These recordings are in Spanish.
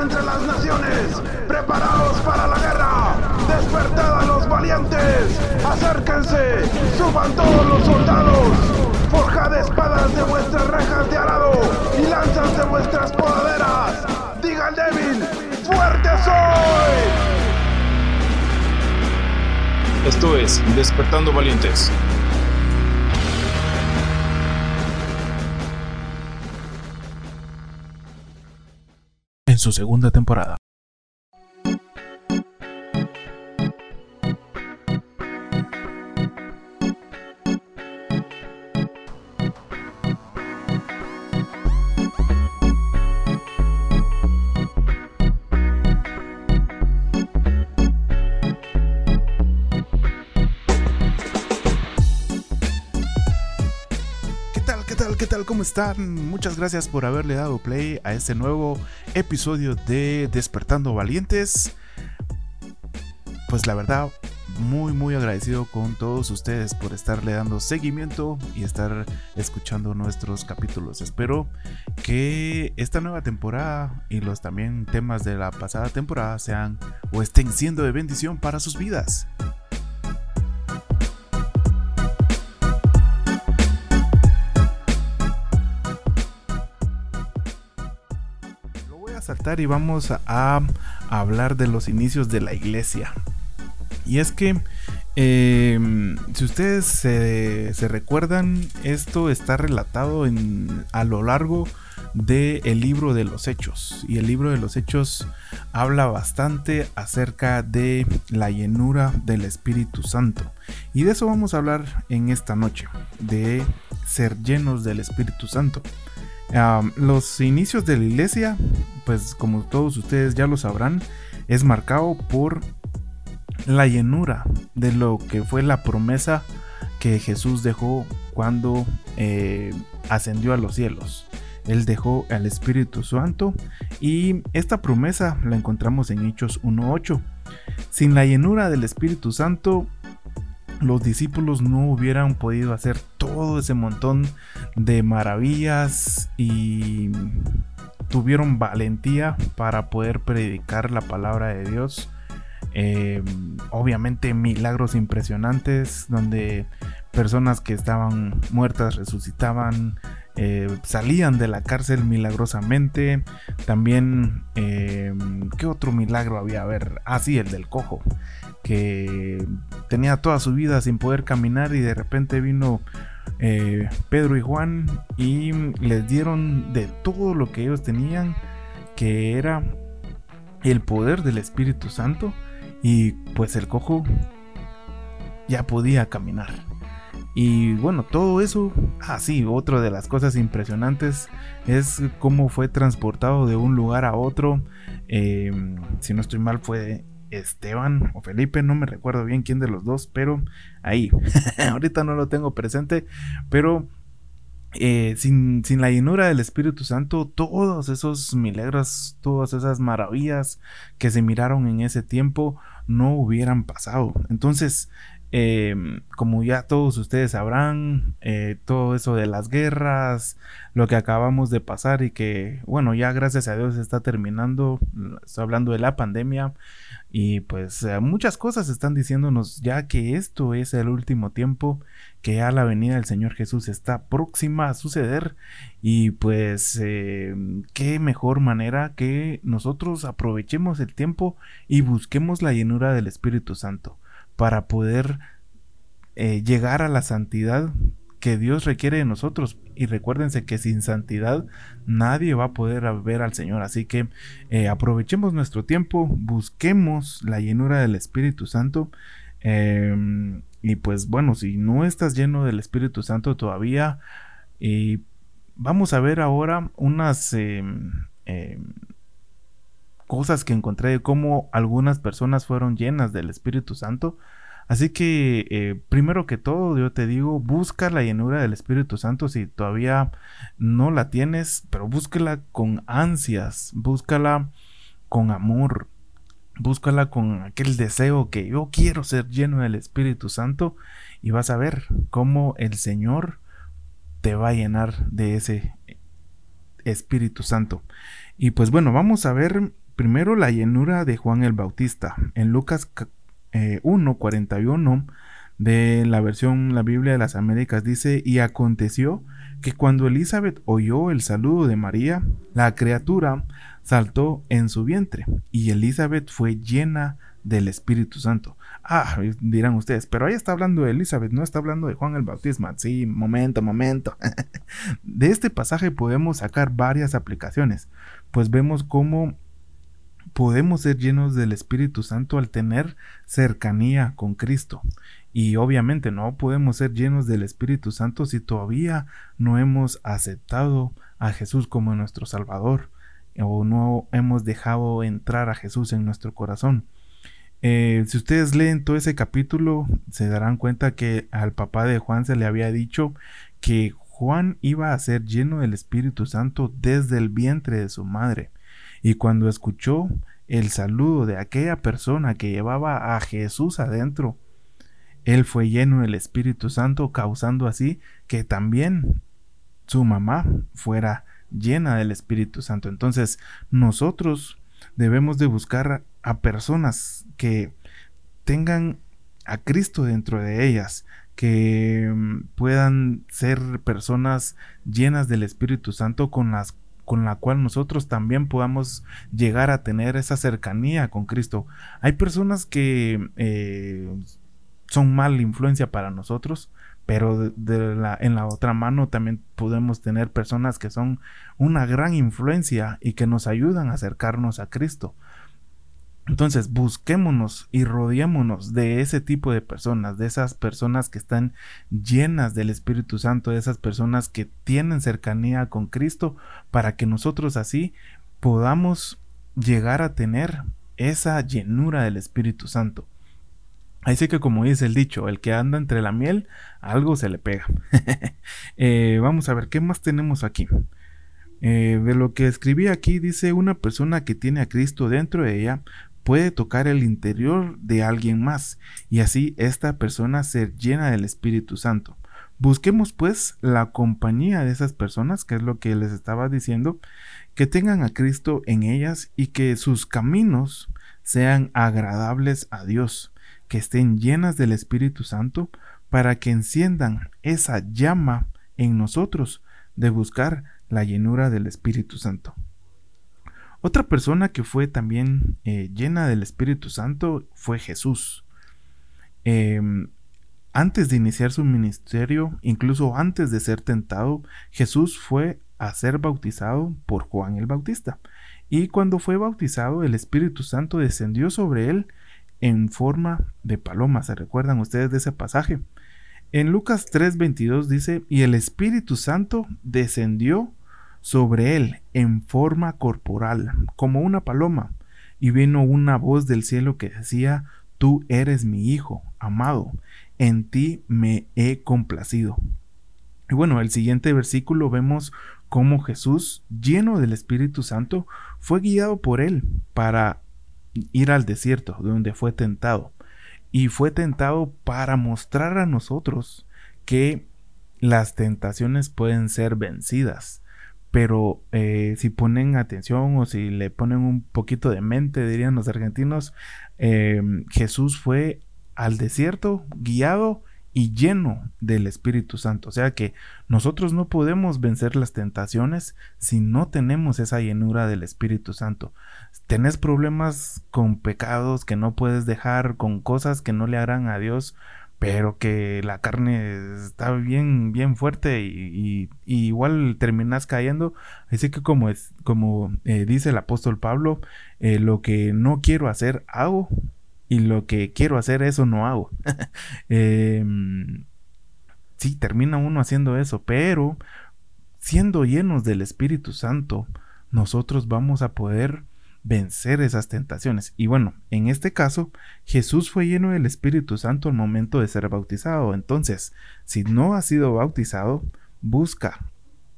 entre las naciones. Preparaos para la guerra. Despertad a los valientes. Acérquense. Suban todos los soldados. Forjad espadas de vuestras rejas de arado y lanzas de vuestras podaderas. Diga al débil, fuerte soy. Esto es Despertando Valientes. En su segunda temporada. ¿Cómo están? Muchas gracias por haberle dado play a este nuevo episodio de Despertando Valientes. Pues la verdad, muy muy agradecido con todos ustedes por estarle dando seguimiento y estar escuchando nuestros capítulos. Espero que esta nueva temporada y los también temas de la pasada temporada sean o estén siendo de bendición para sus vidas. Y vamos a, hablar de los inicios de la iglesia. Y es que, eh, si ustedes se, recuerdan, esto está relatado a lo largo del libro de los hechos. Y el libro de los hechos habla bastante acerca de la llenura del Espíritu Santo. Y de eso vamos a hablar en esta noche, de ser llenos del Espíritu Santo. Los inicios de la iglesia, pues como todos ustedes ya lo sabrán, es marcado por la llenura de lo que fue la promesa que Jesús dejó cuando eh, ascendió a los cielos. Él dejó al Espíritu Santo y esta promesa la encontramos en Hechos 1.8. Sin la llenura del Espíritu Santo, los discípulos no hubieran podido hacer todo ese montón de maravillas y tuvieron valentía para poder predicar la palabra de Dios. Eh, obviamente milagros impresionantes donde personas que estaban muertas resucitaban, eh, salían de la cárcel milagrosamente. También, eh, ¿qué otro milagro había? A ver, ah, sí, el del cojo, que tenía toda su vida sin poder caminar y de repente vino eh, Pedro y Juan y les dieron de todo lo que ellos tenían, que era el poder del Espíritu Santo y pues el cojo ya podía caminar. Y bueno, todo eso, ah sí, otra de las cosas impresionantes es cómo fue transportado de un lugar a otro. Eh, si no estoy mal fue Esteban o Felipe, no me recuerdo bien quién de los dos, pero ahí, ahorita no lo tengo presente, pero eh, sin, sin, la llenura del Espíritu Santo, todos esos milagros, todas esas maravillas que se miraron en ese tiempo no hubieran pasado. Entonces, eh, como ya todos ustedes sabrán, eh, todo eso de las guerras, lo que acabamos de pasar y que, bueno, ya gracias a Dios está terminando, estoy hablando de la pandemia y pues eh, muchas cosas están diciéndonos ya que esto es el último tiempo, que ya la venida del Señor Jesús está próxima a suceder. Y pues eh, qué mejor manera que nosotros aprovechemos el tiempo y busquemos la llenura del Espíritu Santo para poder eh, llegar a la santidad que Dios requiere de nosotros. Y recuérdense que sin santidad nadie va a poder ver al Señor. Así que eh, aprovechemos nuestro tiempo, busquemos la llenura del Espíritu Santo. Eh, y pues bueno, si no estás lleno del Espíritu Santo todavía, y vamos a ver ahora unas em, em, cosas que encontré de cómo algunas personas fueron llenas del Espíritu Santo. Así que, eh, primero que todo, yo te digo, busca la llenura del Espíritu Santo si todavía no la tienes, pero búscala con ansias, búscala con amor, búscala con aquel deseo que yo quiero ser lleno del Espíritu Santo y vas a ver cómo el Señor te va a llenar de ese Espíritu Santo. Y pues bueno, vamos a ver primero la llenura de Juan el Bautista. En Lucas 1, 41 de la versión La Biblia de las Américas dice, y aconteció que cuando Elizabeth oyó el saludo de María, la criatura saltó en su vientre y Elizabeth fue llena del Espíritu Santo. Ah, dirán ustedes, pero ahí está hablando de Elizabeth, no está hablando de Juan el Bautista. Sí, momento, momento. de este pasaje podemos sacar varias aplicaciones, pues vemos cómo podemos ser llenos del Espíritu Santo al tener cercanía con Cristo. Y obviamente no podemos ser llenos del Espíritu Santo si todavía no hemos aceptado a Jesús como nuestro Salvador o no hemos dejado entrar a Jesús en nuestro corazón. Eh, si ustedes leen todo ese capítulo, se darán cuenta que al papá de Juan se le había dicho que Juan iba a ser lleno del Espíritu Santo desde el vientre de su madre. Y cuando escuchó el saludo de aquella persona que llevaba a Jesús adentro, él fue lleno del Espíritu Santo, causando así que también su mamá fuera llena del Espíritu Santo. Entonces, nosotros debemos de buscar a personas que tengan a Cristo dentro de ellas, que mm, puedan ser personas llenas del Espíritu Santo con las con la cual nosotros también podamos llegar a tener esa cercanía con Cristo. Hay personas que eh, son mala influencia para nosotros, pero de, la, en la otra mano también podemos tener personas que son una gran influencia y que nos ayudan a acercarnos a Cristo. Entonces, busquémonos y rodeémonos de ese tipo de personas, de esas personas que están llenas del Espíritu Santo, de esas personas que tienen cercanía con Cristo, para que nosotros así podamos llegar a tener esa llenura del Espíritu Santo. Así que como dice el dicho, el que anda entre la miel, algo se le pega. Eh, vamos a ver, ¿qué más tenemos aquí? Eh, de lo que escribí aquí dice una persona que tiene a Cristo dentro de ella puede tocar el interior de alguien más y así esta persona ser llena del Espíritu Santo. Busquemos pues la compañía de esas personas, que es lo que les estaba diciendo, que tengan a Cristo en ellas y que sus caminos sean agradables a Dios que estén llenas del Espíritu Santo para que enciendan esa llama en nosotros de buscar la llenura del Espíritu Santo. Otra persona que fue también eh, llena del Espíritu Santo fue Jesús. Em, antes de iniciar su ministerio, incluso antes de ser tentado, Jesús fue a ser bautizado por Juan el Bautista. Y cuando fue bautizado, el Espíritu Santo descendió sobre él en forma de paloma. ¿Se recuerdan ustedes de ese pasaje? En Lucas 3:22 dice, y el Espíritu Santo descendió sobre él en forma corporal, como una paloma, y vino una voz del cielo que decía, tú eres mi Hijo, amado, en ti me he complacido. Y bueno, el siguiente versículo vemos cómo Jesús, lleno del Espíritu Santo, fue guiado por él para ir al desierto donde fue tentado. Y fue tentado para mostrar a nosotros que las tentaciones pueden ser vencidas. Pero eh, si ponen atención o si le ponen un poquito de mente, dirían los argentinos, eh, Jesús fue al desierto guiado y lleno del Espíritu Santo. O sea que nosotros no podemos vencer las tentaciones si no tenemos esa llenura del Espíritu Santo. Tenés problemas con pecados que no puedes dejar, con cosas que no le harán a Dios, pero que la carne está bien, bien fuerte y, igual terminas cayendo. Así que como, como eh, dice el apóstol Pablo, eh, lo que no quiero hacer hago y lo que quiero hacer eso no hago. Em, sí, termina uno haciendo eso, pero siendo llenos del Espíritu Santo, nosotros vamos a poder vencer esas tentaciones. Y bueno, en este caso, Jesús fue lleno del Espíritu Santo al momento de ser bautizado. Entonces, si no has sido bautizado, busca,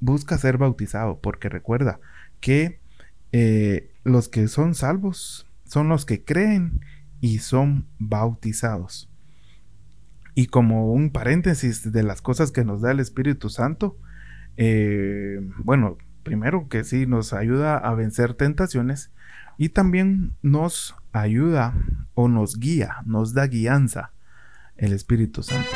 busca ser bautizado, porque recuerda que eh, los que son salvos son los que creen y son bautizados. Y como un paréntesis de las cosas que nos da el Espíritu Santo, eh, bueno, primero que sí nos ayuda a vencer tentaciones, y también nos ayuda o nos guía, nos da guianza el Espíritu Santo.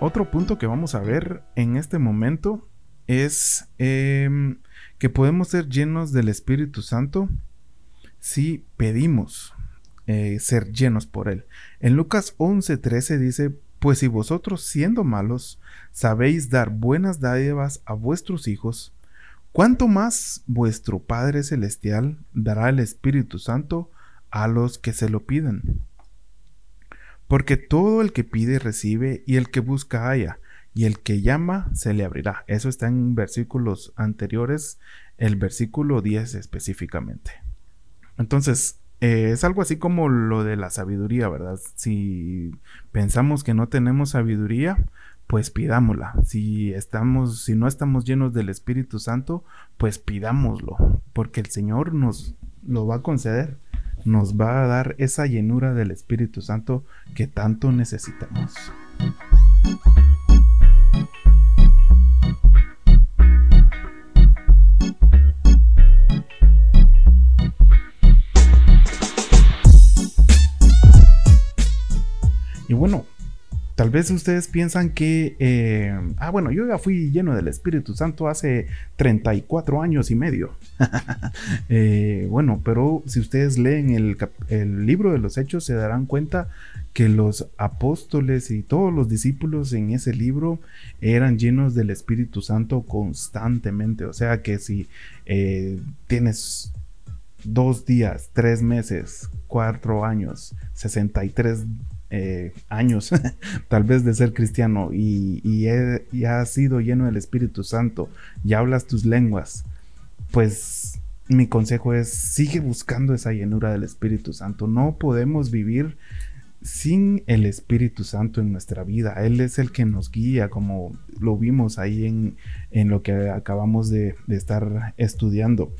Otro punto que vamos a ver en este momento es em, que podemos ser llenos del Espíritu Santo si pedimos eh, ser llenos por Él. En Lucas 11:13 dice, pues si vosotros siendo malos sabéis dar buenas dádivas a vuestros hijos, ¿cuánto más vuestro Padre Celestial dará el Espíritu Santo a los que se lo piden. Porque todo el que pide recibe y el que busca halla y el que llama se le abrirá. Eso está en versículos anteriores, el versículo 10 específicamente. Entonces, eh, es algo así como lo de la sabiduría, ¿verdad? Si pensamos que no tenemos sabiduría, pues pidámosla. Si estamos, si no estamos llenos del Espíritu Santo, pues pidámoslo, porque el Señor nos lo va a conceder, nos va a dar esa llenura del Espíritu Santo que tanto necesitamos. Tal vez ustedes piensan que, eh, ah, bueno, yo ya fui lleno del Espíritu Santo hace 34 años y medio. Eh, bueno, pero si ustedes leen el, el, libro de los Hechos, se darán cuenta que los apóstoles y todos los discípulos en ese libro eran llenos del Espíritu Santo constantemente. O sea que si eh, tienes dos días, tres meses, cuatro años, 63 eh, años tal vez de ser cristiano y, y, has sido lleno del Espíritu Santo y hablas tus lenguas, pues mi consejo es sigue buscando esa llenura del Espíritu Santo. No podemos vivir sin el Espíritu Santo en nuestra vida. Él es el que nos guía, como lo vimos ahí en, en lo que acabamos de, de estar estudiando.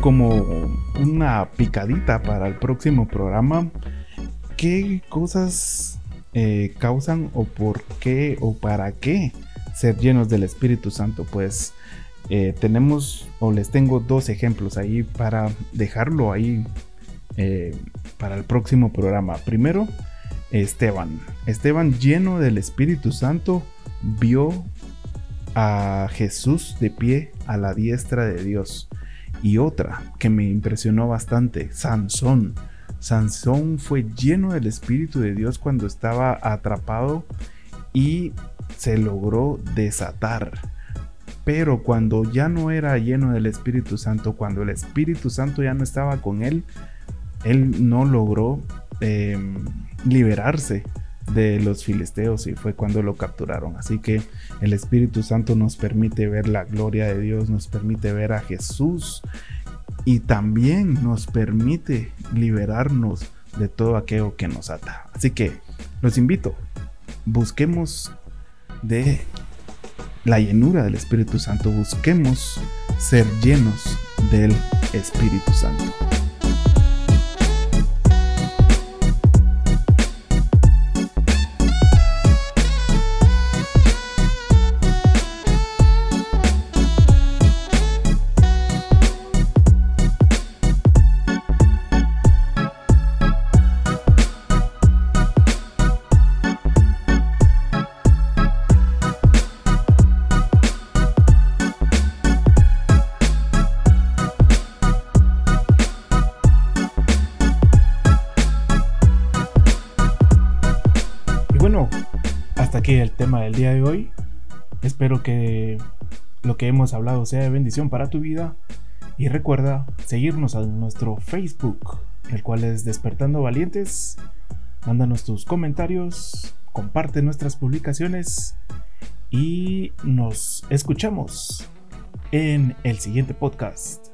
Como una picadita para el próximo programa, ¿qué cosas eh, causan o por qué o para qué ser llenos del Espíritu Santo? Pues eh, tenemos o les tengo dos ejemplos ahí para dejarlo ahí eh, para el próximo programa. Primero, Esteban. Esteban lleno del Espíritu Santo vio a Jesús de pie a la diestra de Dios. Y otra que me impresionó bastante, Sansón. Sansón fue lleno del Espíritu de Dios cuando estaba atrapado y se logró desatar. Pero cuando ya no era lleno del Espíritu Santo, cuando el Espíritu Santo ya no estaba con él, él no logró em, liberarse de los filisteos y fue cuando lo capturaron. Así que el Espíritu Santo nos permite ver la gloria de Dios, nos permite ver a Jesús y también nos permite liberarnos de todo aquello que nos ata. Así que los invito, busquemos de la llenura del Espíritu Santo, busquemos ser llenos del Espíritu Santo. Del día de hoy. Espero que lo que hemos hablado sea de bendición para tu vida. Y recuerda seguirnos en nuestro Facebook, el cual es Despertando Valientes. Mándanos tus comentarios, comparte nuestras publicaciones y nos escuchamos en el siguiente podcast.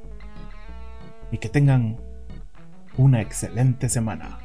Y que tengan una excelente semana.